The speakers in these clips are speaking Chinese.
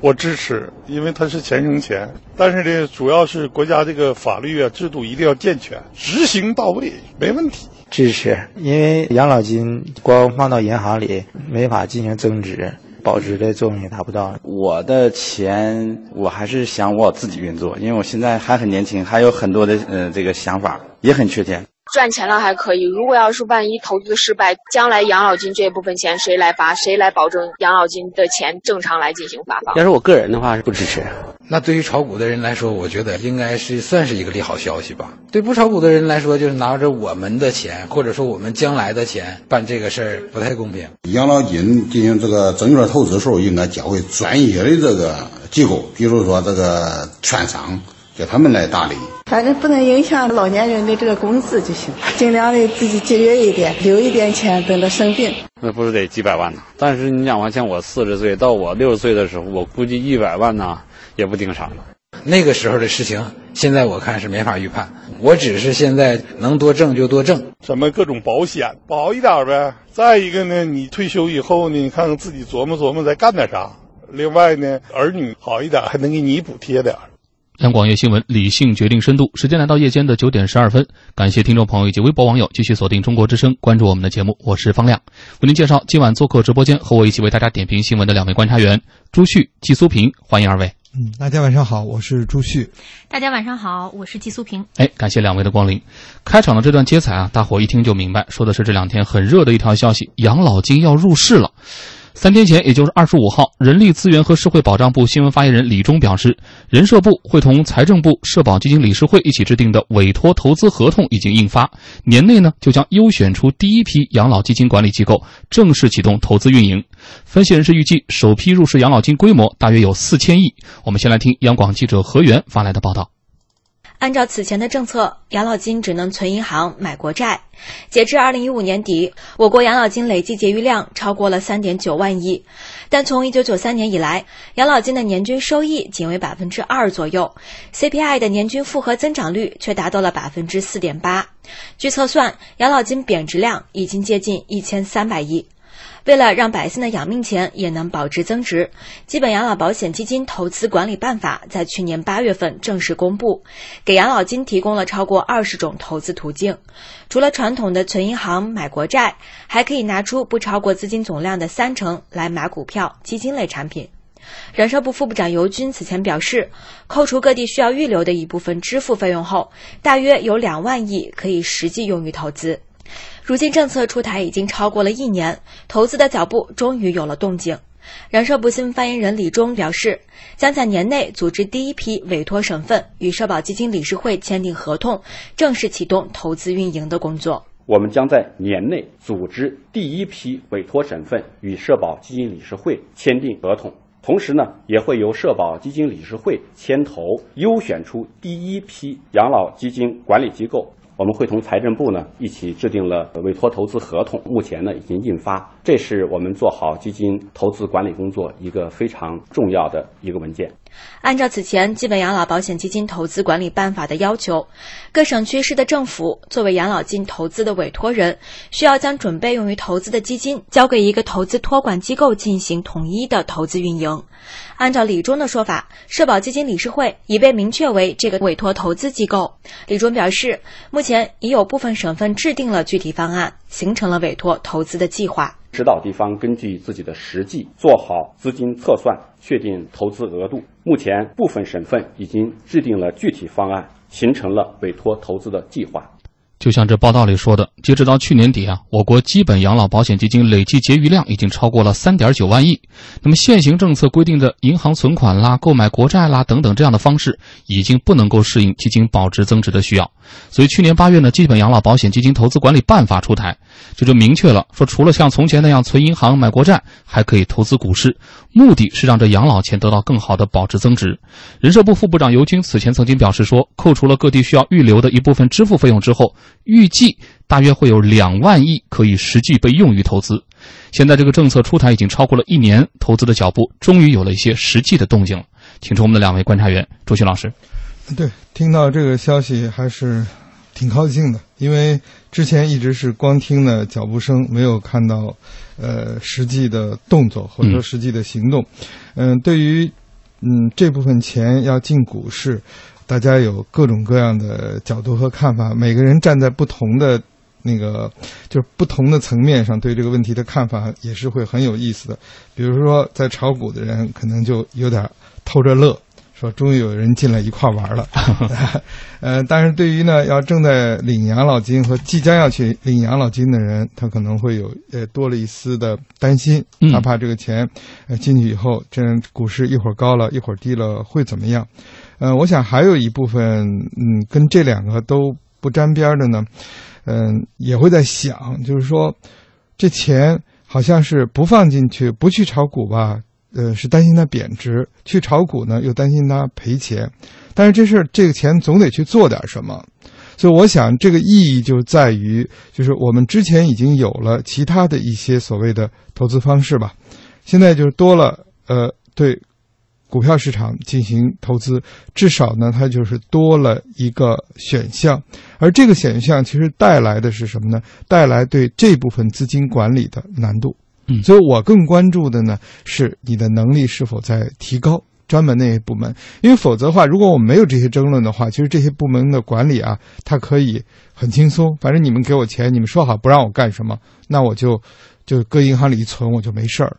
我支持，因为它是钱生钱。但是呢，主要是国家这个法律啊制度一定要健全，执行到位，没问题。支持，因为养老金光放到银行里没法进行增值，保值的作用也达不到。我的钱我还是想我自己运作，因为我现在还很年轻，还有很多的呃这个想法，也很缺钱。赚钱了还可以，如果要是万一投资失败，将来养老金这部分钱谁来发？谁来保证养老金的钱正常来进行发放？要是我个人的话，是不支持。那对于炒股的人来说，我觉得应该是算是一个利好消息吧。对不炒股的人来说，就是拿着我们的钱，或者说我们将来的钱办这个事儿，不太公平。养老金进行这个证券投资的时候，应该交给专业的这个机构，比如说这个券商。叫他们来打理，反正不能影响老年人的这个工资就行，尽量的自己节约一点，留一点钱等着生病。那不是得几百万呢？但是你想，像我四十岁到我六十岁的时候，我估计一百万呢也不顶啥。那个时候的事情，现在我看是没法预判。我只是现在能多挣就多挣，什么各种保险保一点呗。再一个呢，你退休以后呢，你看看自己琢磨琢磨再干点啥。另外呢，儿女好一点还能给你补贴点。央广夜新闻，理性决定深度。时间来到夜间的九点十二分，感谢听众朋友以及微博网友继续锁定中国之声，关注我们的节目。我是方亮，为您介绍今晚做客直播间和我一起为大家点评新闻的两位观察员朱旭、季苏平，欢迎二位。嗯，大家晚上好，我是朱旭。大家晚上好，我是季苏平。哎，感谢两位的光临。开场的这段接彩啊，大伙一听就明白，说的是这两天很热的一条消息：养老金要入市了。三天前，也就是二十五号，人力资源和社会保障部新闻发言人李忠表示，人社部会同财政部、社保基金理事会一起制定的委托投资合同已经印发，年内呢就将优选出第一批养老基金管理机构，正式启动投资运营。分析人士预计，首批入市养老金规模大约有四千亿。我们先来听央广记者何源发来的报道。按照此前的政策，养老金只能存银行、买国债。截至二零一五年底，我国养老金累计结余量超过了三点九万亿。但从一九九三年以来，养老金的年均收益仅为百分之二左右，CPI 的年均复合增长率却达到了百分之四点八。据测算，养老金贬值量已经接近一千三百亿。为了让百姓的养命钱也能保值增值，基本养老保险基金投资管理办法在去年八月份正式公布，给养老金提供了超过二十种投资途径。除了传统的存银行、买国债，还可以拿出不超过资金总量的三成来买股票、基金类产品。人社部副部长尤军此前表示，扣除各地需要预留的一部分支付费用后，大约有两万亿可以实际用于投资。如今政策出台已经超过了一年，投资的脚步终于有了动静。人社部新闻发言人李忠表示，将在年内组织第一批委托省份与社保基金理事会签订合同，正式启动投资运营的工作。我们将在年内组织第一批委托省份与社保基金理事会签订合同，同时呢，也会由社保基金理事会牵头优选出第一批养老基金管理机构。我们会同财政部呢一起制定了委托投资合同，目前呢已经印发，这是我们做好基金投资管理工作一个非常重要的一个文件。按照此前基本养老保险基金投资管理办法的要求，各省区市的政府作为养老金投资的委托人，需要将准备用于投资的基金交给一个投资托管机构进行统一的投资运营。按照李忠的说法，社保基金理事会已被明确为这个委托投资机构。李忠表示，目前已有部分省份制定了具体方案，形成了委托投资的计划。指导地方根据自己的实际做好资金测算，确定投资额度。目前部分省份已经制定了具体方案，形成了委托投资的计划。就像这报道里说的，截止到去年底啊，我国基本养老保险基金累计结余量已经超过了三点九万亿。那么现行政策规定的银行存款啦、购买国债啦等等这样的方式，已经不能够适应基金保值增值的需要。所以去年八月呢，基本养老保险基金投资管理办法出台，这就明确了说，除了像从前那样存银行、买国债，还可以投资股市，目的是让这养老钱得到更好的保值增值。人社部副部长尤军此前曾经表示说，扣除了各地需要预留的一部分支付费用之后。预计大约会有两万亿可以实际被用于投资。现在这个政策出台已经超过了一年，投资的脚步终于有了一些实际的动静了。请出我们的两位观察员，朱迅老师。对，听到这个消息还是挺高兴的，因为之前一直是光听的脚步声，没有看到呃实际的动作或者说实际的行动。嗯，对于嗯，这部分钱要进股市，大家有各种各样的角度和看法，每个人站在不同的那个就是不同的层面上对这个问题的看法也是会很有意思的。比如说，在炒股的人可能就有点偷着乐。说终于有人进来一块玩了，呃，但是对于呢要正在领养老金和即将要去领养老金的人，他可能会有呃多了一丝的担心，他怕这个钱呃进去以后，这股市一会儿高了一会儿低了会怎么样？呃，我想还有一部分嗯跟这两个都不沾边的呢，嗯也会在想，就是说这钱好像是不放进去不去炒股吧。呃，是担心它贬值；去炒股呢，又担心它赔钱。但是这事儿，这个钱总得去做点什么。所以，我想这个意义就在于，就是我们之前已经有了其他的一些所谓的投资方式吧，现在就是多了呃，对股票市场进行投资，至少呢，它就是多了一个选项。而这个选项其实带来的是什么呢？带来对这部分资金管理的难度。嗯，所以我更关注的呢是你的能力是否在提高，专门那些部门，因为否则的话，如果我们没有这些争论的话，其实这些部门的管理啊，它可以很轻松，反正你们给我钱，你们说好不让我干什么，那我就就搁银行里一存，我就没事儿了。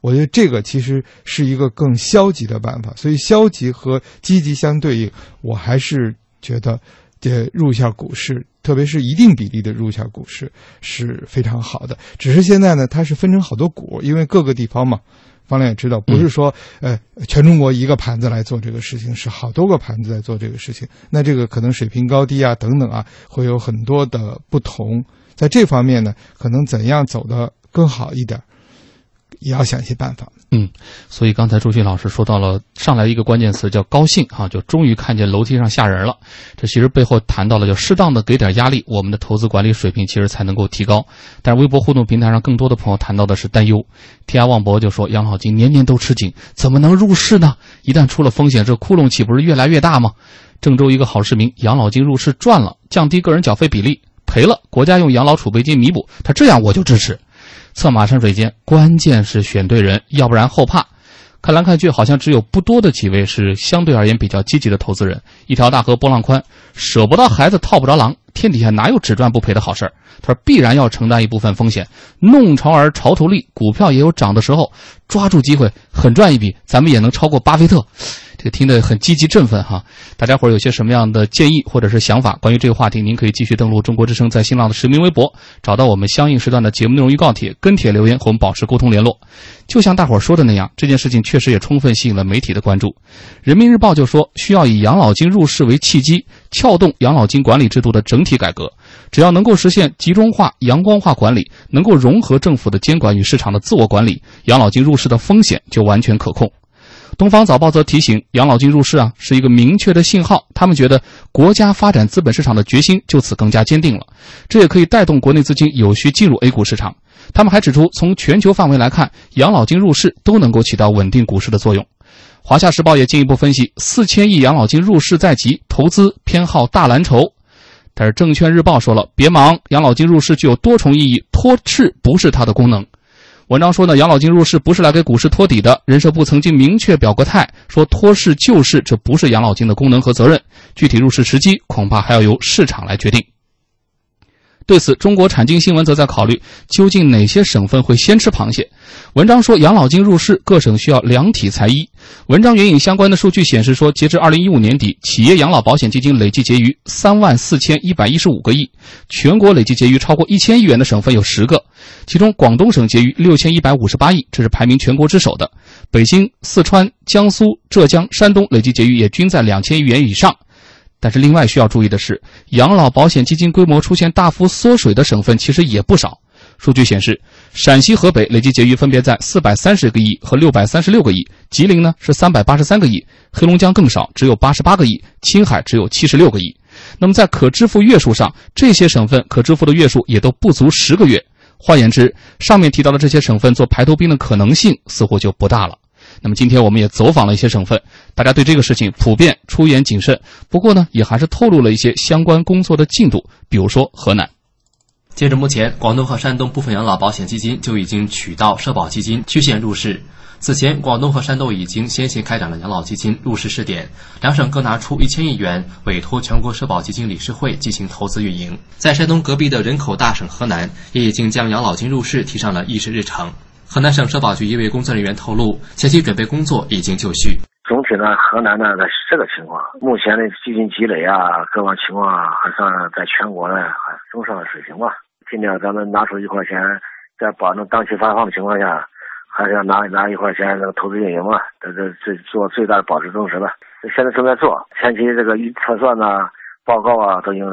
我觉得这个其实是一个更消极的办法，所以消极和积极相对应，我还是觉得这入一下股市。特别是一定比例的入一下股市是非常好的，只是现在呢，它是分成好多股，因为各个地方嘛，方亮也知道，不是说呃全中国一个盘子来做这个事情，是好多个盘子在做这个事情。那这个可能水平高低啊等等啊，会有很多的不同。在这方面呢，可能怎样走得更好一点，也要想一些办法。嗯，所以刚才朱迅老师说到了上来一个关键词叫高兴哈，就终于看见楼梯上吓人了。这其实背后谈到了，就适当的给点压力，我们的投资管理水平其实才能够提高。但是微博互动平台上更多的朋友谈到的是担忧。天涯望博就说养老金年年都吃紧，怎么能入市呢？一旦出了风险，这窟窿岂不是越来越大吗？郑州一个好市民，养老金入市赚了，降低个人缴费比例；赔了，国家用养老储备金弥补。他这样我就支持。策马山水间，关键是选对人，要不然后怕。看来看去，好像只有不多的几位是相对而言比较积极的投资人。一条大河波浪宽，舍不得孩子套不着狼，天底下哪有只赚不赔的好事儿？他说必然要承担一部分风险，弄潮儿潮头立，股票也有涨的时候，抓住机会狠赚一笔，咱们也能超过巴菲特。这个听得很积极振奋哈，大家伙儿有些什么样的建议或者是想法？关于这个话题，您可以继续登录中国之声在新浪的实名微博，找到我们相应时段的节目内容预告帖，跟帖留言和我们保持沟通联络。就像大伙儿说的那样，这件事情确实也充分吸引了媒体的关注。人民日报就说，需要以养老金入市为契机，撬动养老金管理制度的整体改革。只要能够实现集中化、阳光化管理，能够融合政府的监管与市场的自我管理，养老金入市的风险就完全可控。东方早报则提醒，养老金入市啊是一个明确的信号。他们觉得国家发展资本市场的决心就此更加坚定了，这也可以带动国内资金有序进入 A 股市场。他们还指出，从全球范围来看，养老金入市都能够起到稳定股市的作用。华夏时报也进一步分析，四千亿养老金入市在即，投资偏好大蓝筹。但是证券日报说了，别忙，养老金入市具有多重意义，托市不是它的功能。文章说呢，养老金入市不是来给股市托底的。人社部曾经明确表过态，说托市救市，这不是养老金的功能和责任。具体入市时机，恐怕还要由市场来决定。对此，中国产经新闻则在考虑，究竟哪些省份会先吃螃蟹？文章说，养老金入市，各省需要量体裁衣。文章援引相关的数据显示说，截至二零一五年底，企业养老保险基金累计结余三万四千一百一十五个亿，全国累计结余超过一千亿元的省份有十个，其中广东省结余六千一百五十八亿，这是排名全国之首的。北京、四川、江苏、浙江、山东累计结余也均在两千亿元以上。但是，另外需要注意的是，养老保险基金规模出现大幅缩水的省份其实也不少。数据显示，陕西、河北累计结余分别在四百三十个亿和六百三十六个亿，吉林呢是三百八十三个亿，黑龙江更少，只有八十八个亿，青海只有七十六个亿。那么，在可支付月数上，这些省份可支付的月数也都不足十个月。换言之，上面提到的这些省份做排头兵的可能性似乎就不大了。那么今天我们也走访了一些省份，大家对这个事情普遍出言谨慎。不过呢，也还是透露了一些相关工作的进度，比如说河南。截至目前，广东和山东部分养老保险基金就已经取到社保基金曲线入市。此前，广东和山东已经先行开展了养老基金入市试点，两省各拿出一千亿元，委托全国社保基金理事会进行投资运营。在山东隔壁的人口大省河南，也已经将养老金入市提上了议事日程。河南省社保局一位工作人员透露，前期准备工作已经就绪。总体呢，河南呢是这个情况，目前的基金积累啊，各方情况啊，还算在全国呢还中上的水平吧。尽量咱们拿出一块钱，在保证当期发放的情况下，还是要拿拿一块钱那个投资运营嘛，这这这做最大的保值增值吧。现在正在做，前期这个预测算呐、报告啊，都已经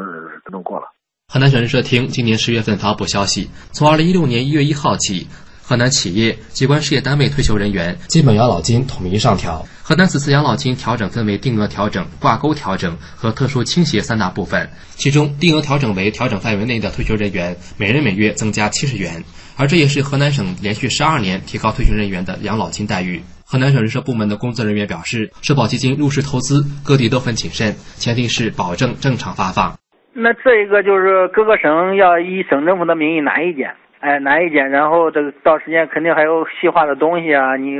都弄过了。河南省人社厅今年十月份发布消息，从二零一六年一月一号起，河南企业、机关事业单位退休人员基本养老金统一上调。河南此次养老金调整分为定额调整、挂钩调整和特殊倾斜三大部分。其中，定额调整为调整范围内的退休人员每人每月增加七十元，而这也是河南省连续十二年提高退休人员的养老金待遇。河南省人社部门的工作人员表示，社保基金入市投资，各地都很谨慎，前提是保证正常发放。那这一个就是各个省要以省政府的名义拿一件，哎，难一点，然后这个到时间肯定还有细化的东西啊，你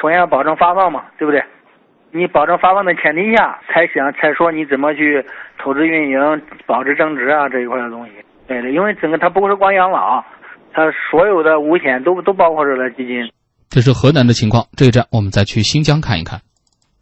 首先要保证发放嘛，对不对？你保证发放的前提下，才想才说你怎么去投资运营、保值增值啊这一块的东西。对的，因为整个它不是光养老，它所有的五险都都包括这个基金。这是河南的情况。这一站我们再去新疆看一看。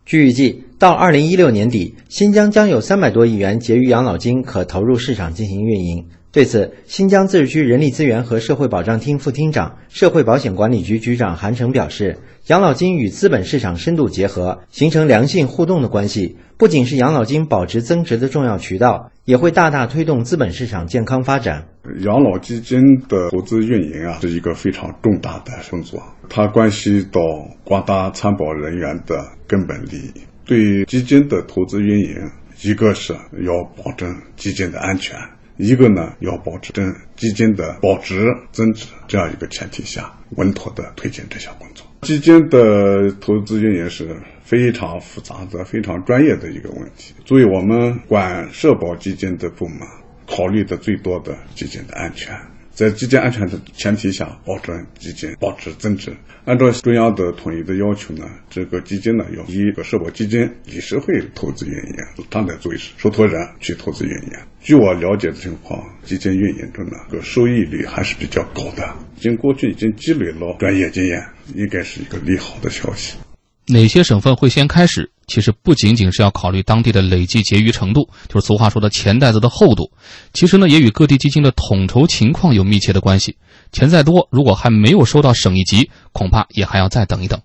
据预计，到二零一六年底，新疆将有三百多亿元结余养老金可投入市场进行运营。对此，新疆自治区人力资源和社会保障厅副厅长、社会保险管理局局长韩成表示，养老金与资本市场深度结合，形成良性互动的关系，不仅是养老金保值增值的重要渠道，也会大大推动资本市场健康发展。养老基金的投资运营啊，是一个非常重大的工作，它关系到广大参保人员的根本利益。对基金的投资运营，一个是要保证基金的安全。一个呢，要保持证基金的保值增值这样一个前提下，稳妥的推进这项工作。基金的投资运营是非常复杂的、非常专业的一个问题。作为我们管社保基金的部门，考虑的最多的基金的安全，在基金安全的前提下，保证基金保值增值。按照中央的统一的要求呢，这个基金呢要以一个社保基金理事会投资运营，他来作为受托人去投资运营。据我了解的情况，基金运营中呢，个收益率还是比较高的。经过去已经积累了专业经验，应该是一个利好的消息。哪些省份会先开始？其实不仅仅是要考虑当地的累计结余程度，就是俗话说的钱袋子的厚度。其实呢，也与各地基金的统筹情况有密切的关系。钱再多，如果还没有收到省一级，恐怕也还要再等一等。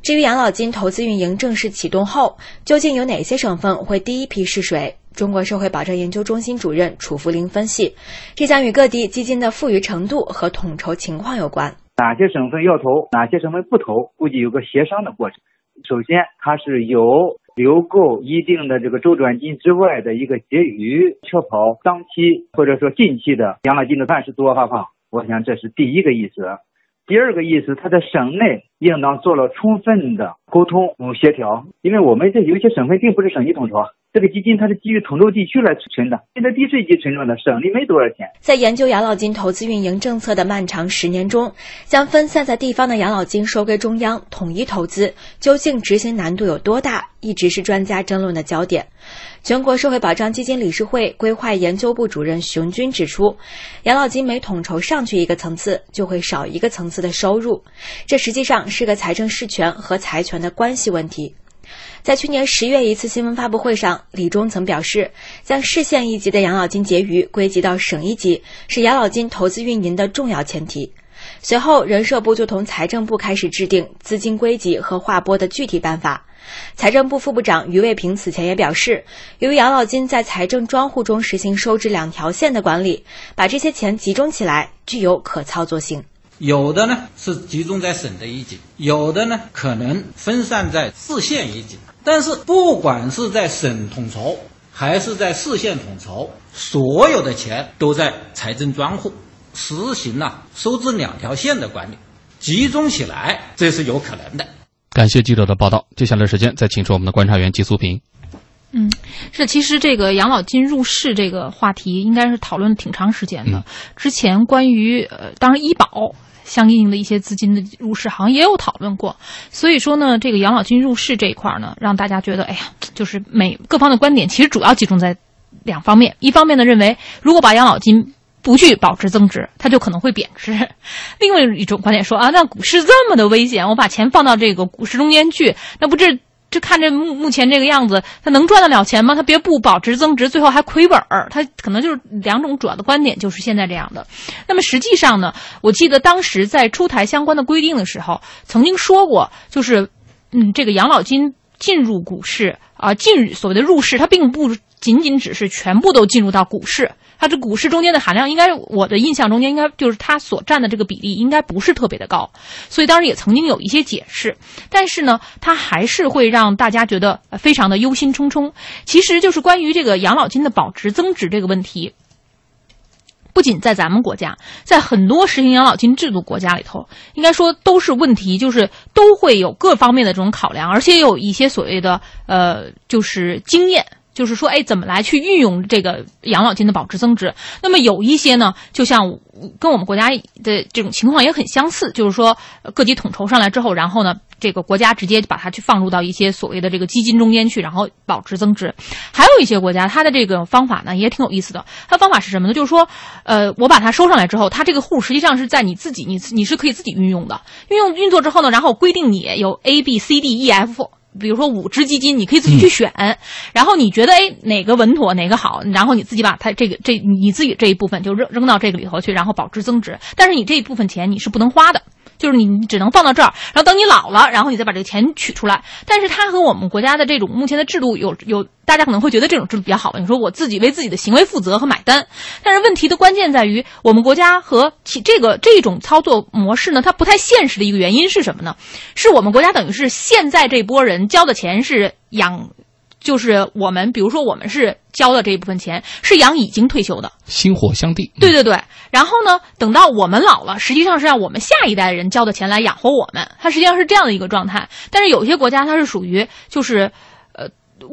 至于养老金投资运营正式启动后，究竟有哪些省份会第一批试水？中国社会保障研究中心主任楚福林分析，这将与各地基金的富余程度和统筹情况有关。哪些省份要投，哪些省份不投，估计有个协商的过程。首先，它是有留够一定的这个周转金之外的一个结余，确保当期或者说近期的养老金的暂时足额发放。我想这是第一个意思。第二个意思，它在省内应当做了充分的沟通协调，因为我们这有些省份并不是省级统筹，这个基金它是基于统筹地区来存的，现在地税级存着的，省里没多少钱。在研究养老金投资运营政策的漫长十年中，将分散在地方的养老金收归中央统一投资，究竟执行难度有多大，一直是专家争论的焦点。全国社会保障基金理事会规划研究部主任熊军指出，养老金每统筹上去一个层次，就会少一个层次的收入，这实际上是个财政事权和财权的关系问题。在去年十月一次新闻发布会上，李忠曾表示，将市县一级的养老金结余归集到省一级，是养老金投资运营的重要前提。随后，人社部就同财政部开始制定资金归集和划拨的具体办法。财政部副部长于卫平此前也表示，由于养老金在财政专户中实行收支两条线的管理，把这些钱集中起来具有可操作性。有的呢是集中在省的一级，有的呢可能分散在市县一级。但是不管是在省统筹还是在市县统筹，所有的钱都在财政专户，实行了收支两条线的管理，集中起来这是有可能的。感谢记者的报道。接下来时间再请出我们的观察员季苏平。嗯，是，其实这个养老金入市这个话题应该是讨论挺长时间的。之前关于呃，当然医保相应的一些资金的入市，好像也有讨论过。所以说呢，这个养老金入市这一块呢，让大家觉得，哎呀，就是每各方的观点其实主要集中在两方面。一方面呢，认为如果把养老金不去保值增值，它就可能会贬值；另外一种观点说啊，那股市这么的危险，我把钱放到这个股市中间去，那不这。这看着目目前这个样子，他能赚得了钱吗？他别不保值增值，最后还亏本儿。他可能就是两种主要的观点，就是现在这样的。那么实际上呢，我记得当时在出台相关的规定的时候，曾经说过，就是嗯，这个养老金进入股市啊，进所谓的入市，它并不仅仅只是全部都进入到股市。它这股市中间的含量，应该我的印象中间应该就是它所占的这个比例应该不是特别的高，所以当时也曾经有一些解释，但是呢，它还是会让大家觉得非常的忧心忡忡。其实就是关于这个养老金的保值增值这个问题，不仅在咱们国家，在很多实行养老金制度国家里头，应该说都是问题，就是都会有各方面的这种考量，而且有一些所谓的呃，就是经验。就是说，哎，怎么来去运用这个养老金的保值增值？那么有一些呢，就像跟我们国家的这种情况也很相似，就是说各级统筹上来之后，然后呢，这个国家直接把它去放入到一些所谓的这个基金中间去，然后保值增值。还有一些国家，它的这个方法呢也挺有意思的。它方法是什么呢？就是说，呃，我把它收上来之后，它这个户实际上是在你自己，你你是可以自己运用的。运用运作之后呢，然后规定你有 A、B、C、D、E、F。比如说五只基金，你可以自己去选，然后你觉得哎哪个稳妥哪个好，然后你自己把它这个这你自己这一部分就扔扔到这个里头去，然后保值增值。但是你这一部分钱你是不能花的。就是你只能放到这儿，然后等你老了，然后你再把这个钱取出来。但是它和我们国家的这种目前的制度有有，大家可能会觉得这种制度比较好吧。你说我自己为自己的行为负责和买单，但是问题的关键在于我们国家和其这个这种操作模式呢，它不太现实的一个原因是什么呢？是我们国家等于是现在这波人交的钱是养。就是我们，比如说我们是交的这一部分钱，是养已经退休的，薪火相递。对对对，然后呢，等到我们老了，实际上是让我们下一代人交的钱来养活我们，它实际上是这样的一个状态。但是有些国家它是属于就是，呃，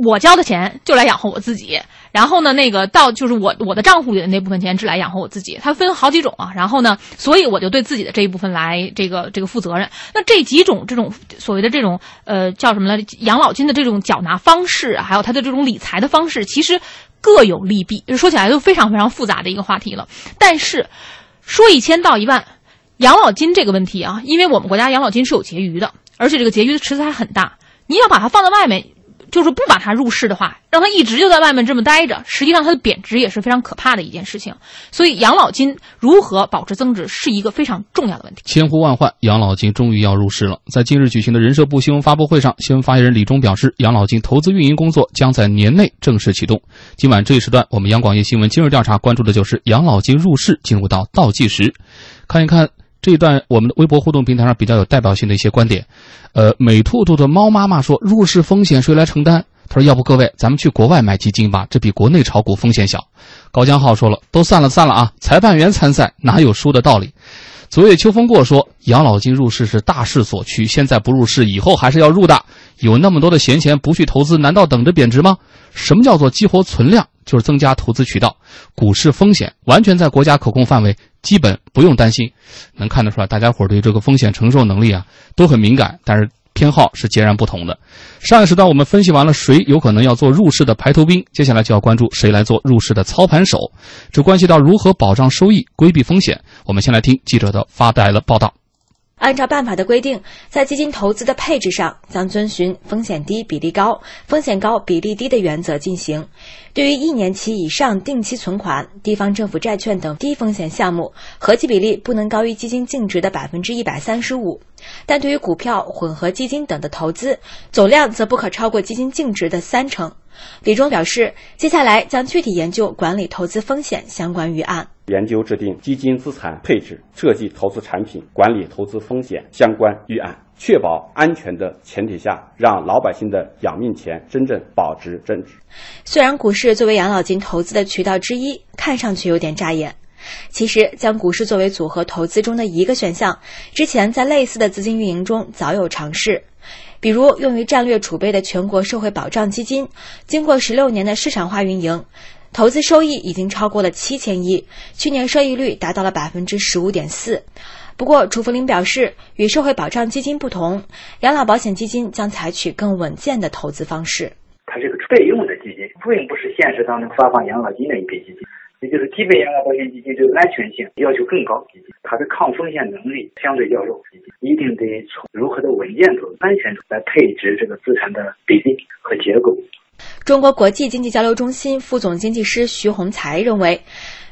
我交的钱就来养活我自己。然后呢，那个到就是我我的账户里的那部分钱只来养活我自己，它分好几种啊。然后呢，所以我就对自己的这一部分来这个这个负责任。那这几种这种所谓的这种呃叫什么来养老金的这种缴纳方式，还有它的这种理财的方式，其实各有利弊。说起来就非常非常复杂的一个话题了。但是说一千道一万，养老金这个问题啊，因为我们国家养老金是有结余的，而且这个结余的池子还很大，你要把它放在外面。就是不把它入市的话，让它一直就在外面这么待着，实际上它的贬值也是非常可怕的一件事情。所以养老金如何保持增值是一个非常重要的问题。千呼万唤，养老金终于要入市了。在近日举行的人社部新闻发布会上，新闻发言人李忠表示，养老金投资运营工作将在年内正式启动。今晚这一时段，我们央广夜新闻今日调查关注的就是养老金入市进入到倒计时，看一看。这一段我们的微博互动平台上比较有代表性的一些观点，呃，美兔兔的猫妈妈说：“入市风险谁来承担？”他说：“要不各位咱们去国外买基金吧，这比国内炒股风险小。”高江浩说了：“都散了散了啊，裁判员参赛哪有输的道理？”昨夜秋风过说：“养老金入市是大势所趋，现在不入市，以后还是要入的。有那么多的闲钱不去投资，难道等着贬值吗？什么叫做激活存量？就是增加投资渠道。股市风险完全在国家可控范围。”基本不用担心，能看得出来，大家伙对这个风险承受能力啊都很敏感，但是偏好是截然不同的。上一时段我们分析完了谁有可能要做入市的排头兵，接下来就要关注谁来做入市的操盘手，这关系到如何保障收益、规避风险。我们先来听记者的发带了报道。按照办法的规定，在基金投资的配置上将遵循风险低比例高、风险高比例低的原则进行。对于一年期以上定期存款、地方政府债券等低风险项目，合计比例不能高于基金净值的百分之一百三十五；但对于股票、混合基金等的投资，总量则不可超过基金净值的三成。李忠表示，接下来将具体研究管理投资风险相关预案。研究制定基金资产配置、设计投资产品、管理投资风险相关预案，确保安全的前提下，让老百姓的养命钱真正保值增值。虽然股市作为养老金投资的渠道之一，看上去有点扎眼，其实将股市作为组合投资中的一个选项，之前在类似的资金运营中早有尝试，比如用于战略储备的全国社会保障基金，经过十六年的市场化运营。投资收益已经超过了七千亿，去年收益率达到了百分之十五点四。不过，楚福林表示，与社会保障基金不同，养老保险基金将采取更稳健的投资方式。它是个备用的基金，并不是现实当中发放养老金的一笔基金。也就是基本养老保险基金这个安全性要求更高，它的抗风险能力相对较弱，一定得从如何的稳健度、安全度来配置这个资产的比例和结构。中国国际经济交流中心副总经济师徐洪才认为。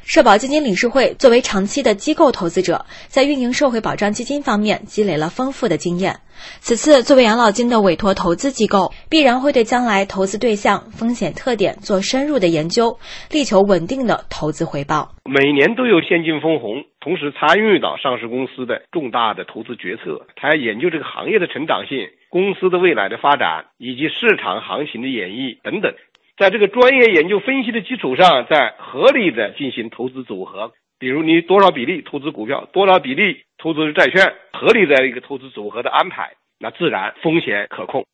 社保基金理事会作为长期的机构投资者，在运营社会保障基金方面积累了丰富的经验。此次作为养老金的委托投资机构，必然会对将来投资对象、风险特点做深入的研究，力求稳定的投资回报。每年都有现金分红，同时参与到上市公司的重大的投资决策，他要研究这个行业的成长性、公司的未来的发展以及市场行情的演绎等等。在这个专业研究分析的基础上，在合理的进行投资组合，比如你多少比例投资股票，多少比例投资债券，合理的一个投资组合的安排，那自然风险可控。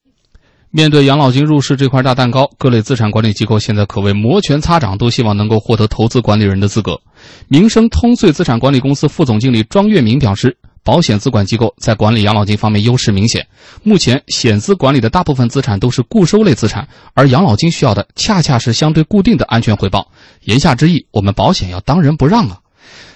面对养老金入市这块大蛋糕，各类资产管理机构现在可谓摩拳擦掌，都希望能够获得投资管理人的资格。民生通穗资产管理公司副总经理庄月明表示。保险资管机构在管理养老金方面优势明显。目前险资管理的大部分资产都是固收类资产，而养老金需要的恰恰是相对固定的安全回报。言下之意，我们保险要当仁不让啊！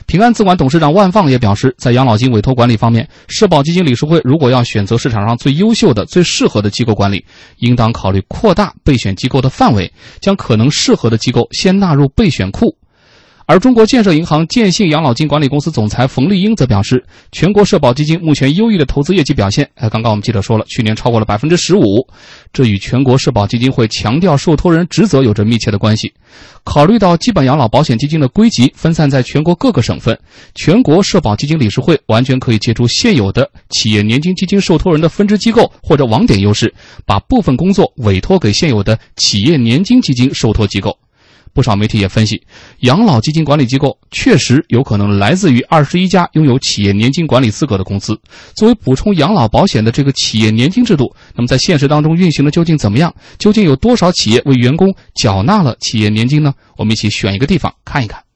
平安资管董事长万放也表示，在养老金委托管理方面，社保基金理事会如果要选择市场上最优秀的、最适合的机构管理，应当考虑扩大备选机构的范围，将可能适合的机构先纳入备选库。而中国建设银行建信养老金管理公司总裁冯丽英则表示，全国社保基金目前优异的投资业绩表现，哎，刚刚我们记者说了，去年超过了百分之十五，这与全国社保基金会强调受托人职责有着密切的关系。考虑到基本养老保险基金的归集分散在全国各个省份，全国社保基金理事会完全可以借助现有的企业年金基金受托人的分支机构或者网点优势，把部分工作委托给现有的企业年金基金受托机构。不少媒体也分析，养老基金管理机构确实有可能来自于二十一家拥有企业年金管理资格的公司。作为补充养老保险的这个企业年金制度，那么在现实当中运行的究竟怎么样？究竟有多少企业为员工缴纳了企业年金呢？我们一起选一个地方看一看。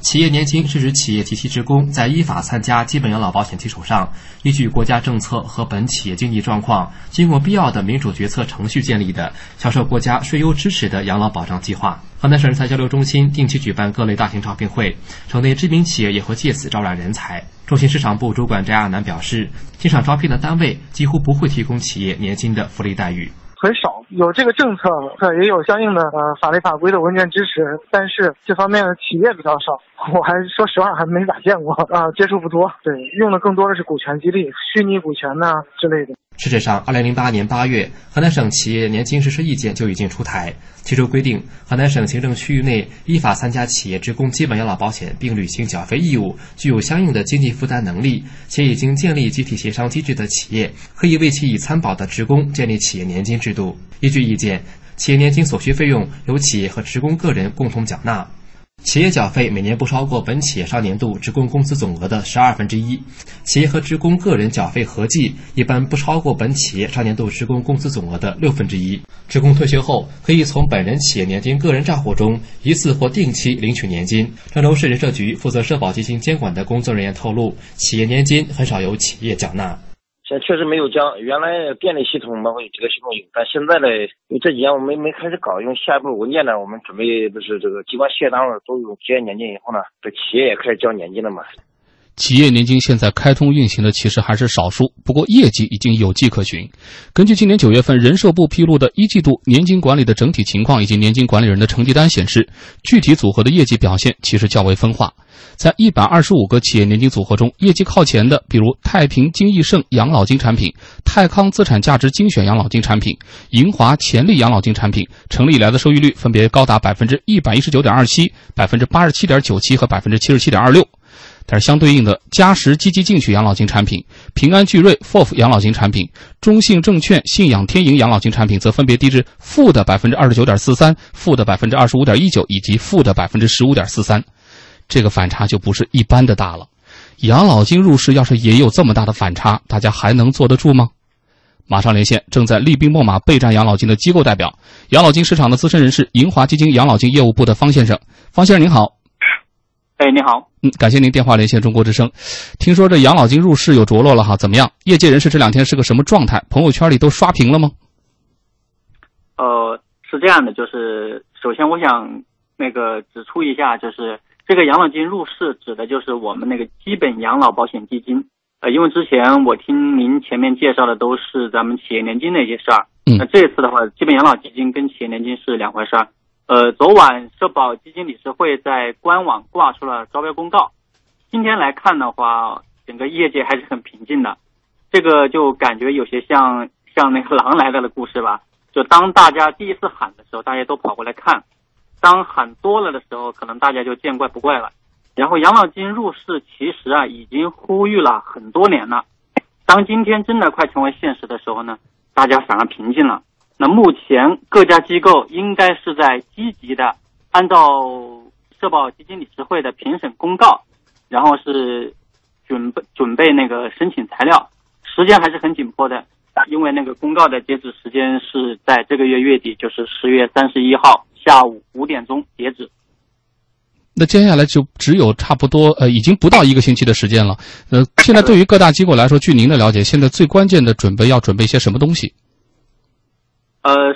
企业年金是指企业及其职工在依法参加基本养老保险基础上，依据国家政策和本企业经济状况，经过必要的民主决策程序建立的，享受国家税优支持的养老保障计划。河南省人才交流中心定期举办各类大型招聘会，省内知名企业也会借此招揽人才。中心市场部主管翟亚楠表示，经常招聘的单位几乎不会提供企业年金的福利待遇。很少有这个政策，也有相应的呃法律法规的文件支持，但是这方面的企业比较少，我还说实话还没咋见过啊，接触不多。对，用的更多的是股权激励、虚拟股权呐之类的。事实上，二零零八年八月，河南省企业年金实施意见就已经出台，其中规定，河南省行政区域内依法参加企业职工基本养老保险并履行缴费义务、具有相应的经济负担能力且已经建立集体协商机制的企业，可以为其已参保的职工建立企业年金制度。依据意见，企业年金所需费用由企业和职工个人共同缴纳。企业缴费每年不超过本企业上年度职工工资总额的十二分之一，企业和职工个人缴费合计一般不超过本企业上年度职工工资总额的六分之一。职工退休后可以从本人企业年金个人账户中一次或定期领取年金。郑州市人社局负责社保基金监管的工作人员透露，企业年金很少由企业缴纳。现在确实没有将，原来电力系统包括这个系统有，但现在呢，因为这几年我们没开始搞，因为下一步文件呢，我们准备就是这个机关事业单位都有职业年金以后呢，这企业也开始交年金了嘛。企业年金现在开通运行的其实还是少数，不过业绩已经有迹可循。根据今年九月份人社部披露的一季度年金管理的整体情况以及年金管理人的成绩单显示，具体组合的业绩表现其实较为分化。在一百二十五个企业年金组合中，业绩靠前的，比如太平金益盛养老金产品、泰康资产价值精选养老金产品、银华潜力养老金产品，成立以来的收益率分别高达百分之一百一十九点二七、百分之八十七点九七和百分之七十七点二六。但是相对应的，嘉实积极进取养老金产品、平安聚瑞 FOF 养老金产品、中信证券信仰天盈养老金产品，则分别低至负的百分之二十九点四三、负的百分之二十五点一九以及负的百分之十五点四三。这个反差就不是一般的大了，养老金入市要是也有这么大的反差，大家还能坐得住吗？马上连线正在厉兵秣马备战养老金的机构代表，养老金市场的资深人士，银华基金养老金业务部的方先生。方先生您好。哎，你好。嗯，感谢您电话连线中国之声。听说这养老金入市有着落了哈，怎么样？业界人士这两天是个什么状态？朋友圈里都刷屏了吗？呃，是这样的，就是首先我想那个指出一下，就是这个养老金入市指的就是我们那个基本养老保险基金。呃，因为之前我听您前面介绍的都是咱们企业年金那些事儿，那这次的话，基本养老基金跟企业年金是两回事儿。呃，昨晚社保基金理事会在官网挂出了招标公告。今天来看的话，整个业界还是很平静的。这个就感觉有些像像那个狼来了的故事吧。就当大家第一次喊的时候，大家都跑过来看；当喊多了的时候，可能大家就见怪不怪了。然后养老金入市，其实啊已经呼吁了很多年了。当今天真的快成为现实的时候呢，大家反而平静了。那目前各家机构应该是在积极的按照社保基金理事会的评审公告，然后是准备准备那个申请材料，时间还是很紧迫的，因为那个公告的截止时间是在这个月月底，就是十月三十一号下午五点钟截止。那接下来就只有差不多呃，已经不到一个星期的时间了。呃，现在对于各大机构来说，据您的了解，现在最关键的准备要准备一些什么东西？呃，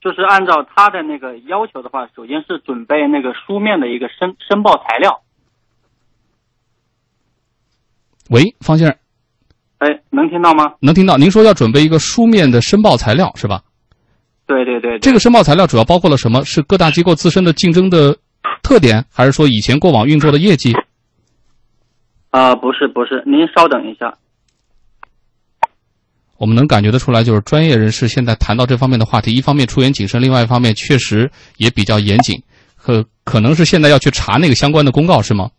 就是按照他的那个要求的话，首先是准备那个书面的一个申申报材料。喂，方先生。哎，能听到吗？能听到。您说要准备一个书面的申报材料是吧？对对对。这个申报材料主要包括了什么？是各大机构自身的竞争的特点，还是说以前过往运作的业绩？啊，不是不是，您稍等一下。我们能感觉得出来，就是专业人士现在谈到这方面的话题，一方面出言谨慎，另外一方面确实也比较严谨，可可能是现在要去查那个相关的公告，是吗？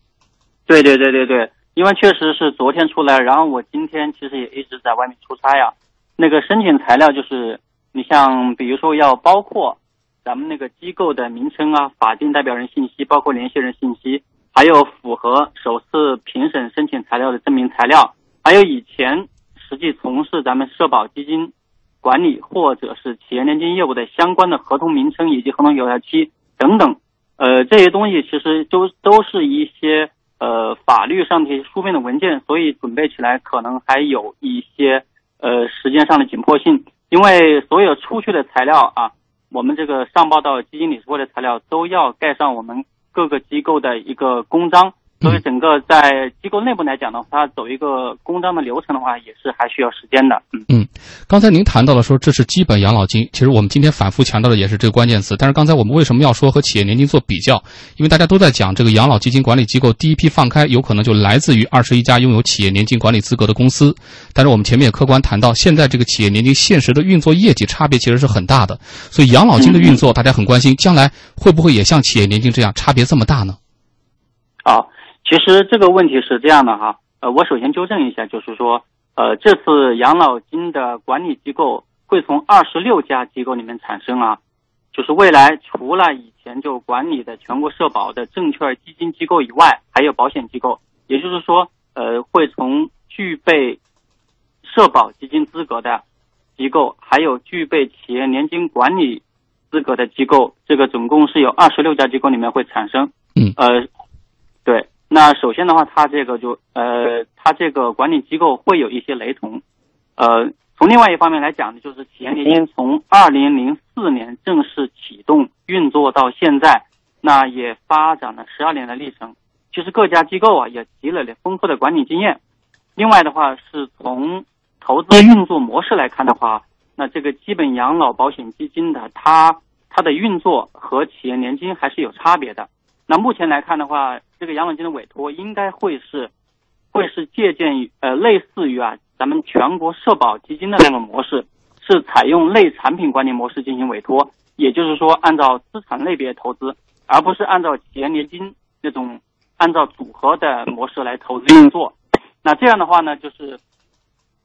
对对对对对，因为确实是昨天出来，然后我今天其实也一直在外面出差呀。那个申请材料就是，你像比如说要包括咱们那个机构的名称啊、法定代表人信息、包括联系人信息，还有符合首次评审申请材料的证明材料，还有以前。实际从事咱们社保基金管理或者是企业年金业务的相关的合同名称以及合同有效期等等，呃，这些东西其实都都是一些呃法律上的一些书面的文件，所以准备起来可能还有一些呃时间上的紧迫性，因为所有出去的材料啊，我们这个上报到基金理事会的材料都要盖上我们各个机构的一个公章。所以，整个在机构内部来讲的话，它走一个公章的流程的话，也是还需要时间的。嗯嗯，刚才您谈到了说这是基本养老金，其实我们今天反复强调的也是这个关键词。但是刚才我们为什么要说和企业年金做比较？因为大家都在讲这个养老基金管理机构第一批放开，有可能就来自于二十一家拥有企业年金管理资格的公司。但是我们前面也客观谈到，现在这个企业年金现实的运作业绩差别其实是很大的。所以养老金的运作，大家很关心，将来会不会也像企业年金这样差别这么大呢？好。其实这个问题是这样的哈，呃，我首先纠正一下，就是说，呃，这次养老金的管理机构会从二十六家机构里面产生啊，就是未来除了以前就管理的全国社保的证券基金机构以外，还有保险机构，也就是说，呃，会从具备社保基金资格的机构，还有具备企业年金管理资格的机构，这个总共是有二十六家机构里面会产生，嗯，呃，对。那首先的话，它这个就呃，它这个管理机构会有一些雷同，呃，从另外一方面来讲呢，就是企业年金从二零零四年正式启动运作到现在，那也发展了十二年的历程。其实各家机构啊也积累了丰富的管理经验。另外的话，是从投资运作模式来看的话，那这个基本养老保险基金的它它的运作和企业年金还是有差别的。那目前来看的话，这个养老金的委托应该会是，会是借鉴于呃类似于啊咱们全国社保基金的那种模式，是采用类产品管理模式进行委托，也就是说按照资产类别投资，而不是按照企业年金那种按照组合的模式来投资运作。那这样的话呢，就是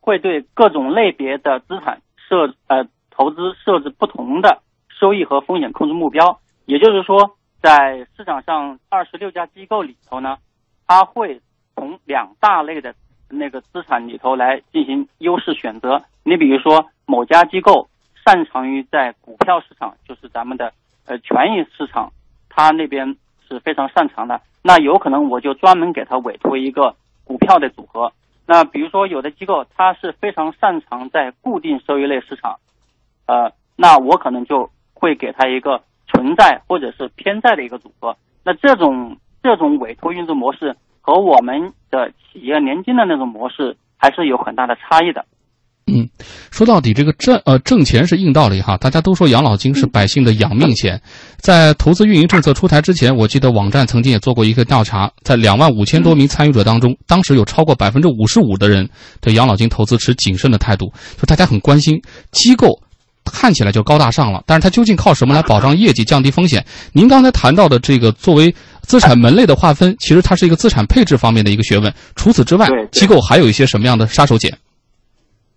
会对各种类别的资产设呃投资设置不同的收益和风险控制目标，也就是说。在市场上，二十六家机构里头呢，它会从两大类的那个资产里头来进行优势选择。你比如说，某家机构擅长于在股票市场，就是咱们的呃权益市场，它那边是非常擅长的。那有可能我就专门给他委托一个股票的组合。那比如说有的机构它是非常擅长在固定收益类市场，呃，那我可能就会给他一个存在或者是偏债的一个组合。那这种这种委托运作模式和我们的企业年金的那种模式还是有很大的差异的。嗯，说到底，这个挣呃挣钱是硬道理哈。大家都说养老金是百姓的养命钱。在投资运营政策出台之前，我记得网站曾经也做过一个调查，在两万五千多名参与者当中，当时有超过百分之五十五的人对养老金投资持谨慎的态度。就大家很关心机构看起来就高大上了，但是它究竟靠什么来保障业绩、降低风险？您刚才谈到的这个作为资产门类的划分，其实它是一个资产配置方面的一个学问。除此之外，机构还有一些什么样的杀手锏？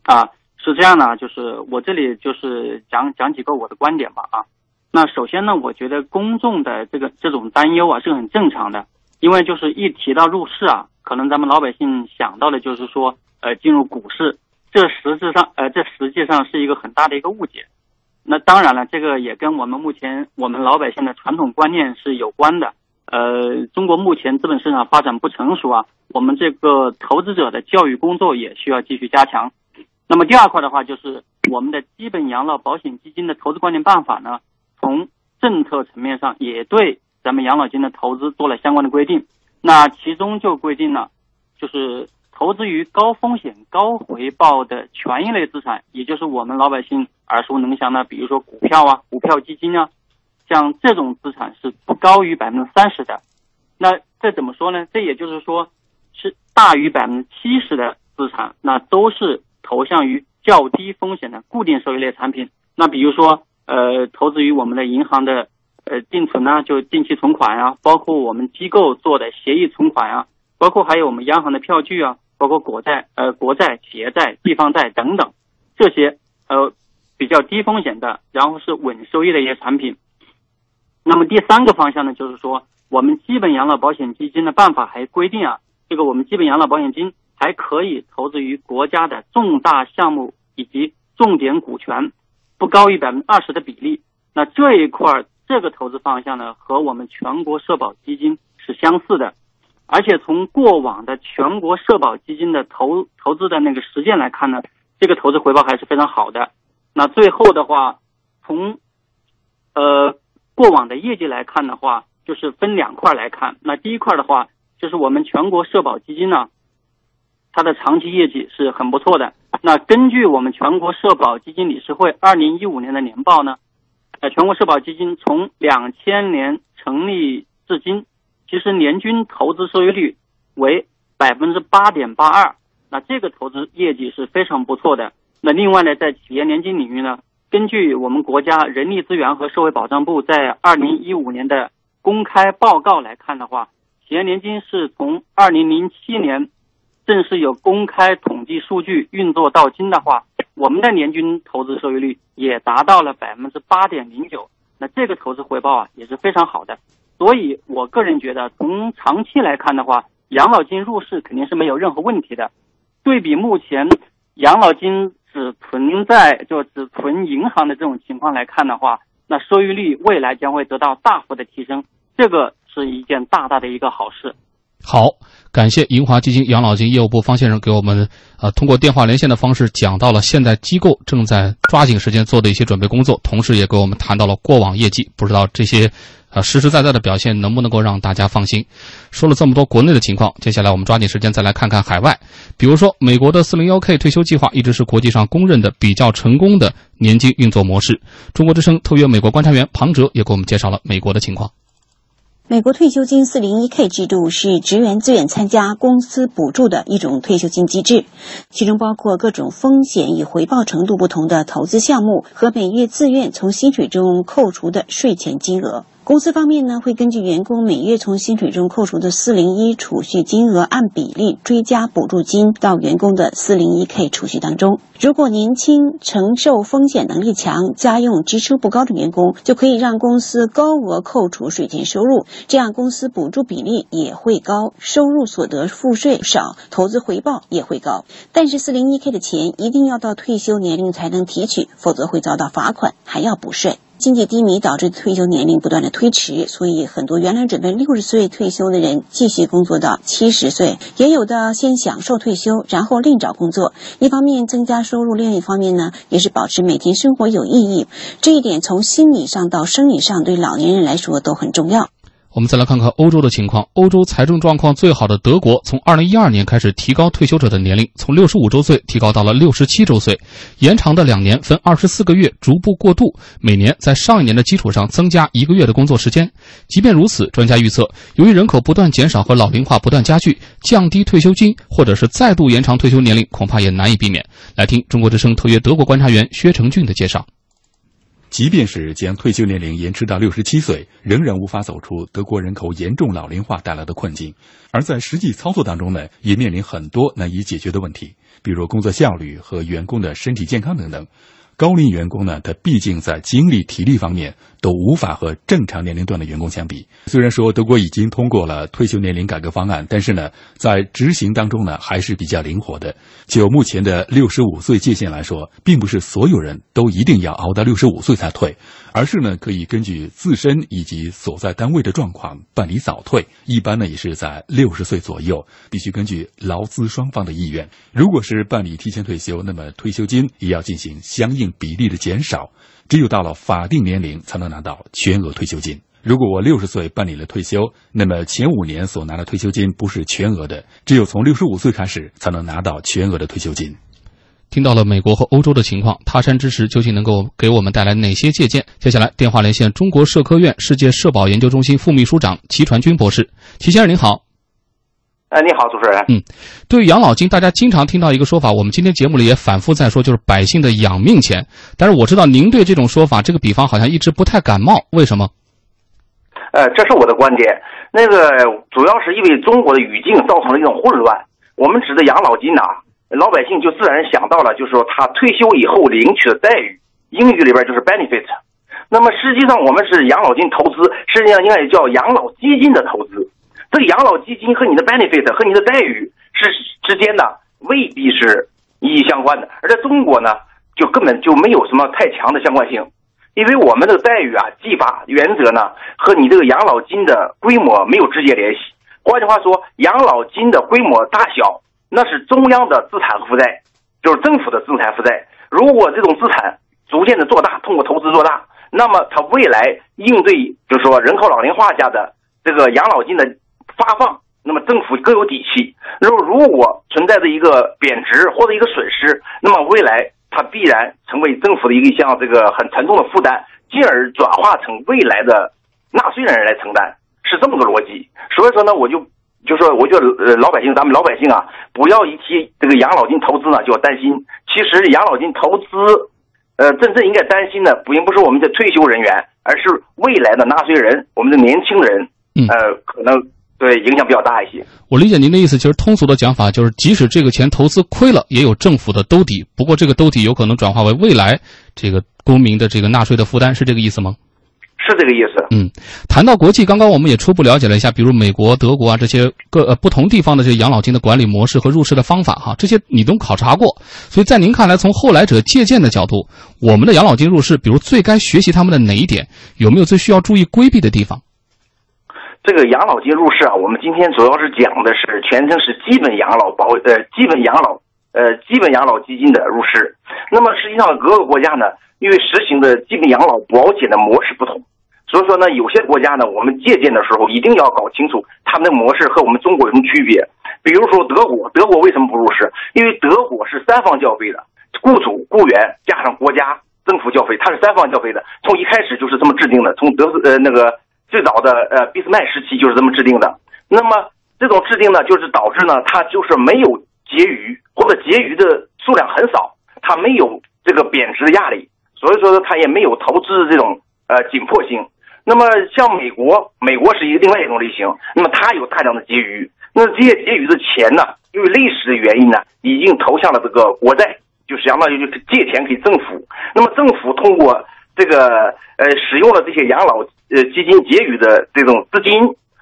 啊，是这样的，就是我这里就是讲讲几个我的观点吧啊。那首先呢，我觉得公众的这个这种担忧啊是很正常的，因为就是一提到入市啊，可能咱们老百姓想到的就是说呃进入股市，这实质上呃这实际上是一个很大的一个误解。那当然了，这个也跟我们目前我们老百姓的传统观念是有关的。呃，中国目前资本市场发展不成熟啊，我们这个投资者的教育工作也需要继续加强。那么第二块的话，就是我们的基本养老保险基金的投资管理办法呢，从政策层面上也对咱们养老金的投资做了相关的规定。那其中就规定了，就是投资于高风险高回报的权益类资产，也就是我们老百姓耳熟能详的，比如说股票啊、股票基金啊，像这种资产是不高于百分之三十的。那这怎么说呢？这也就是说，是大于百分之七十的资产，那都是。投向于较低风险的固定收益类产品，那比如说，呃，投资于我们的银行的呃定存呢，就定期存款啊，包括我们机构做的协议存款啊，包括还有我们央行的票据啊，包括国债、呃国债、企业债、地方债等等，这些呃比较低风险的，然后是稳收益的一些产品。那么第三个方向呢，就是说我们基本养老保险基金的办法还规定啊，这个我们基本养老保险金。还可以投资于国家的重大项目以及重点股权，不高于百分之二十的比例。那这一块这个投资方向呢，和我们全国社保基金是相似的。而且从过往的全国社保基金的投投资的那个实践来看呢，这个投资回报还是非常好的。那最后的话，从呃过往的业绩来看的话，就是分两块来看。那第一块的话，就是我们全国社保基金呢。它的长期业绩是很不错的。那根据我们全国社保基金理事会二零一五年的年报呢，呃，全国社保基金从两千年成立至今，其实年均投资收益率为百分之八点八二。那这个投资业绩是非常不错的。那另外呢，在企业年金领域呢，根据我们国家人力资源和社会保障部在二零一五年的公开报告来看的话，企业年金是从二零零七年。正式有公开统计数据运作到今的话，我们的年均投资收益率也达到了百分之八点零九，那这个投资回报啊也是非常好的。所以我个人觉得，从长期来看的话，养老金入市肯定是没有任何问题的。对比目前养老金只存在就只存银行的这种情况来看的话，那收益率未来将会得到大幅的提升，这个是一件大大的一个好事。好，感谢银华基金养老金业务部方先生给我们呃通过电话连线的方式讲到了现在机构正在抓紧时间做的一些准备工作，同时也给我们谈到了过往业绩。不知道这些呃实实在在的表现能不能够让大家放心。说了这么多国内的情况，接下来我们抓紧时间再来看看海外。比如说，美国的四零幺 K 退休计划一直是国际上公认的比较成功的年金运作模式。中国之声特约美国观察员庞哲也给我们介绍了美国的情况。美国退休金 401k 制度是职员自愿参加公司补助的一种退休金机制，其中包括各种风险与回报程度不同的投资项目和每月自愿从薪水中扣除的税前金额。公司方面呢，会根据员工每月从薪水中扣除的四零一储蓄金额，按比例追加补助金到员工的四零一 k 储蓄当中。如果年轻、承受风险能力强、家用支出不高的员工，就可以让公司高额扣除税前收入，这样公司补助比例也会高，收入所得赋税少，投资回报也会高。但是四零一 k 的钱一定要到退休年龄才能提取，否则会遭到罚款，还要补税。经济低迷导致退休年龄不断的推迟，所以很多原来准备六十岁退休的人继续工作到七十岁，也有的先享受退休，然后另找工作。一方面增加收入，另一方面呢，也是保持每天生活有意义。这一点从心理上到生理上，对老年人来说都很重要。我们再来看看欧洲的情况。欧洲财政状况最好的德国，从2012年开始提高退休者的年龄，从65周岁提高到了67周岁，延长的两年分24个月逐步过渡，每年在上一年的基础上增加一个月的工作时间。即便如此，专家预测，由于人口不断减少和老龄化不断加剧，降低退休金或者是再度延长退休年龄，恐怕也难以避免。来听中国之声特约德国观察员薛成俊的介绍。即便是将退休年龄延迟到六十七岁，仍然无法走出德国人口严重老龄化带来的困境。而在实际操作当中呢，也面临很多难以解决的问题，比如工作效率和员工的身体健康等等。高龄员工呢，他毕竟在精力、体力方面都无法和正常年龄段的员工相比。虽然说德国已经通过了退休年龄改革方案，但是呢，在执行当中呢，还是比较灵活的。就目前的六十五岁界限来说，并不是所有人都一定要熬到六十五岁才退。而是呢，可以根据自身以及所在单位的状况办理早退，一般呢也是在六十岁左右，必须根据劳资双方的意愿。如果是办理提前退休，那么退休金也要进行相应比例的减少，只有到了法定年龄才能拿到全额退休金。如果我六十岁办理了退休，那么前五年所拿的退休金不是全额的，只有从六十五岁开始才能拿到全额的退休金。听到了美国和欧洲的情况，他山之石究竟能够给我们带来哪些借鉴？接下来电话连线中国社科院世界社保研究中心副秘书长齐传军博士。齐先生您好。哎，你好，主持人。嗯，对于养老金，大家经常听到一个说法，我们今天节目里也反复在说，就是百姓的养命钱。但是我知道您对这种说法，这个比方好像一直不太感冒，为什么？呃，这是我的观点。那个主要是因为中国的语境造成了一种混乱。我们指的养老金呐。老百姓就自然想到了，就是说他退休以后领取的待遇，英语里边就是 benefit。那么实际上我们是养老金投资，实际上应该也叫养老基金的投资。这个养老基金和你的 benefit 和你的待遇是之间的未必是一一相关的，而在中国呢就根本就没有什么太强的相关性，因为我们这个待遇啊计法原则呢和你这个养老金的规模没有直接联系。换句话说，养老金的规模大小。那是中央的资产和负债，就是政府的资产负债。如果这种资产逐渐的做大，通过投资做大，那么它未来应对就是说人口老龄化下的这个养老金的发放，那么政府更有底气。如如果存在着一个贬值或者一个损失，那么未来它必然成为政府的一个项这个很沉重的负担，进而转化成未来的纳税人来承担，是这么个逻辑。所以说呢，我就。就说，我觉得呃，老百姓，咱们老百姓啊，不要一提这个养老金投资呢就要担心。其实养老金投资，呃，真正应该担心的，并不是我们的退休人员，而是未来的纳税人，我们的年轻人，呃，可能对影响比较大一些。我理解您的意思，其实通俗的讲法就是，即使这个钱投资亏了，也有政府的兜底。不过这个兜底有可能转化为未来这个公民的这个纳税的负担，是这个意思吗？是这个意思。嗯，谈到国际，刚刚我们也初步了解了一下，比如美国、德国啊这些各呃不同地方的这些养老金的管理模式和入市的方法哈，这些你都考察过。所以在您看来，从后来者借鉴的角度，我们的养老金入市，比如最该学习他们的哪一点？有没有最需要注意规避的地方？这个养老金入市啊，我们今天主要是讲的是全称是基本养老保呃基本养老呃基本养老基金的入市。那么实际上各个国家呢，因为实行的基本养老保险的模式不同。所以说呢，有些国家呢，我们借鉴的时候一定要搞清楚他们的模式和我们中国有什么区别。比如说德国，德国为什么不入市？因为德国是三方交费的，雇主、雇员加上国家政府交费，它是三方交费的。从一开始就是这么制定的，从德呃那个最早的呃俾斯麦时期就是这么制定的。那么这种制定呢，就是导致呢，它就是没有结余或者结余的数量很少，它没有这个贬值的压力，所以说，它也没有投资这种呃紧迫性。那么像美国，美国是一个另外一种类型。那么它有大量的结余，那这些结余的钱呢，因为历史的原因呢，已经投向了这个国债，就是相当于就是借钱给政府。那么政府通过这个呃使用了这些养老呃基金结余的这种资金，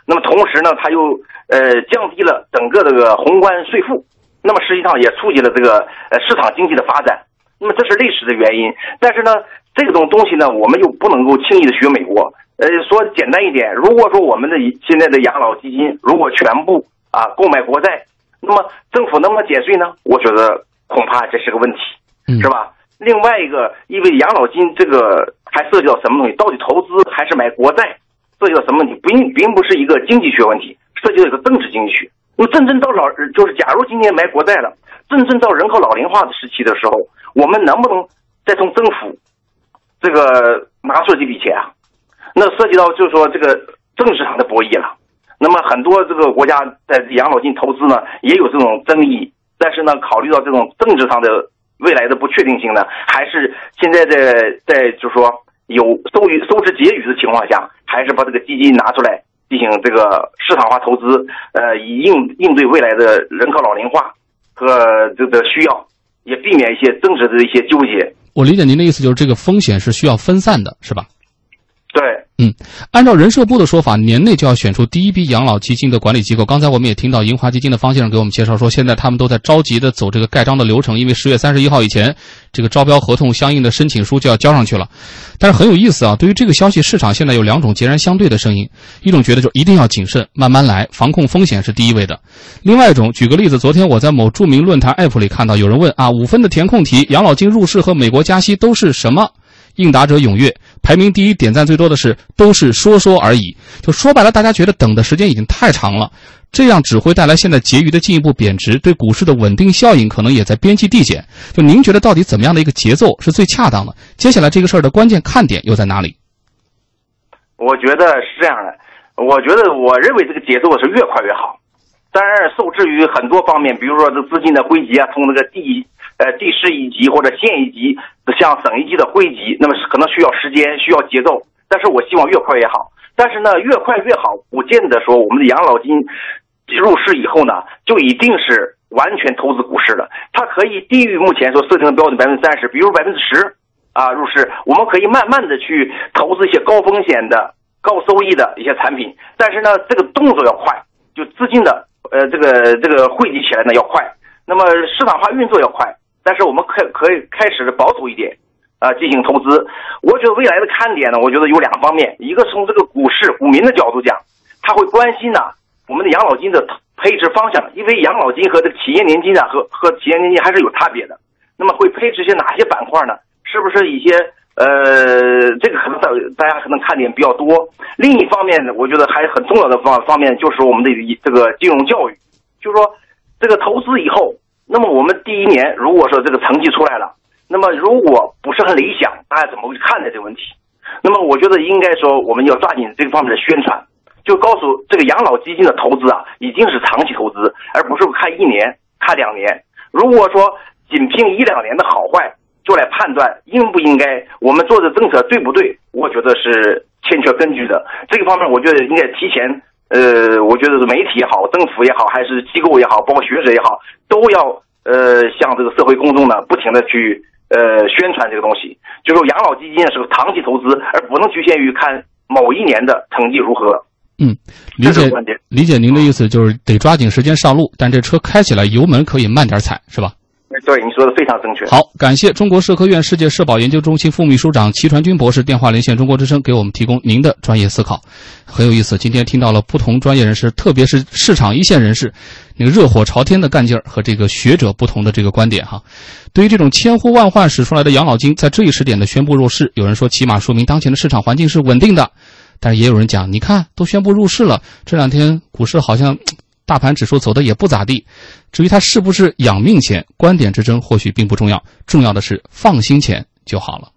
那么同时呢，它又呃降低了整个这个宏观税负，那么实际上也促进了这个呃市场经济的发展。那么这是历史的原因。但是呢，这种东西呢，我们又不能够轻易的学美国。呃，说简单一点，如果说我们的现在的养老基金如果全部啊购买国债，那么政府能不能减税呢？我觉得恐怕这是个问题，是吧？另外一个，因为养老金这个还涉及到什么东西？到底投资还是买国债？涉及到什么问题？并并不是一个经济学问题，涉及到一个政治经济学。那么真正到老，就是假如今年买国债了，真正到人口老龄化的时期的时候，我们能不能再从政府这个拿出这笔钱啊？那涉及到就是说这个政治上的博弈了。那么很多这个国家在养老金投资呢，也有这种争议。但是呢，考虑到这种政治上的未来的不确定性呢，还是现在在在就是说有收余收支结余的情况下，还是把这个基金拿出来进行这个市场化投资，呃，以应应对未来的人口老龄化和这个需要，也避免一些增值的一些纠结。我理解您的意思，就是这个风险是需要分散的，是吧？嗯，按照人社部的说法，年内就要选出第一批养老基金的管理机构。刚才我们也听到银华基金的方先生给我们介绍说，现在他们都在着急的走这个盖章的流程，因为十月三十一号以前，这个招标合同相应的申请书就要交上去了。但是很有意思啊，对于这个消息，市场现在有两种截然相对的声音：一种觉得就一定要谨慎，慢慢来，防控风险是第一位的；另外一种，举个例子，昨天我在某著名论坛 app 里看到有人问啊，五分的填空题，养老金入市和美国加息都是什么？应答者踊跃，排名第一、点赞最多的是都是说说而已。就说白了，大家觉得等的时间已经太长了，这样只会带来现在结余的进一步贬值，对股市的稳定效应可能也在边际递减。就您觉得到底怎么样的一个节奏是最恰当的？接下来这个事儿的关键看点又在哪里？我觉得是这样的，我觉得我认为这个节奏是越快越好。当然，受制于很多方面，比如说这资金的汇集啊，从那个地。呃，地市一级或者县一级向省一级的汇集，那么可能需要时间，需要节奏。但是我希望越快越好。但是呢，越快越好，不见得说我们的养老金入市以后呢，就一定是完全投资股市的。它可以低于目前所设定的标准百分之三十，比如百分之十啊入市，我们可以慢慢的去投资一些高风险的、高收益的一些产品。但是呢，这个动作要快，就资金的呃这个这个汇集起来呢要快，那么市场化运作要快。但是我们可可以开始保守一点，啊，进行投资。我觉得未来的看点呢，我觉得有两方面，一个从这个股市股民的角度讲，他会关心呢我们的养老金的配置方向，因为养老金和这个企业年金啊和和企业年金还是有差别的。那么会配置些哪些板块呢？是不是一些呃，这个可能大大家可能看点比较多。另一方面呢，我觉得还很重要的方方面就是我们的这个金融教育，就是说这个投资以后。那么我们第一年如果说这个成绩出来了，那么如果不是很理想，大家怎么会看待这个问题？那么我觉得应该说我们要抓紧这个方面的宣传，就告诉这个养老基金的投资啊，已经是长期投资，而不是看一年、看两年。如果说仅凭一两年的好坏就来判断应不应该，我们做的政策对不对？我觉得是欠缺根据的。这个方面，我觉得应该提前。呃，我觉得是媒体也好，政府也好，还是机构也好，包括学者也好，都要呃向这个社会公众呢不停的去呃宣传这个东西。就说养老基金是个长期投资，而不能局限于看某一年的成绩如何。嗯，理解理解您的意思，就是得抓紧时间上路，但这车开起来油门可以慢点踩，是吧？对，你说的非常正确。好，感谢中国社科院世界社保研究中心副秘书长齐传军博士电话连线中国之声，给我们提供您的专业思考，很有意思。今天听到了不同专业人士，特别是市场一线人士，那个热火朝天的干劲儿和这个学者不同的这个观点哈。对于这种千呼万唤使出来的养老金，在这一时点的宣布入市，有人说起码说明当前的市场环境是稳定的，但是也有人讲，你看都宣布入市了，这两天股市好像。大盘指数走的也不咋地，至于它是不是养命钱，观点之争或许并不重要，重要的是放心钱就好了。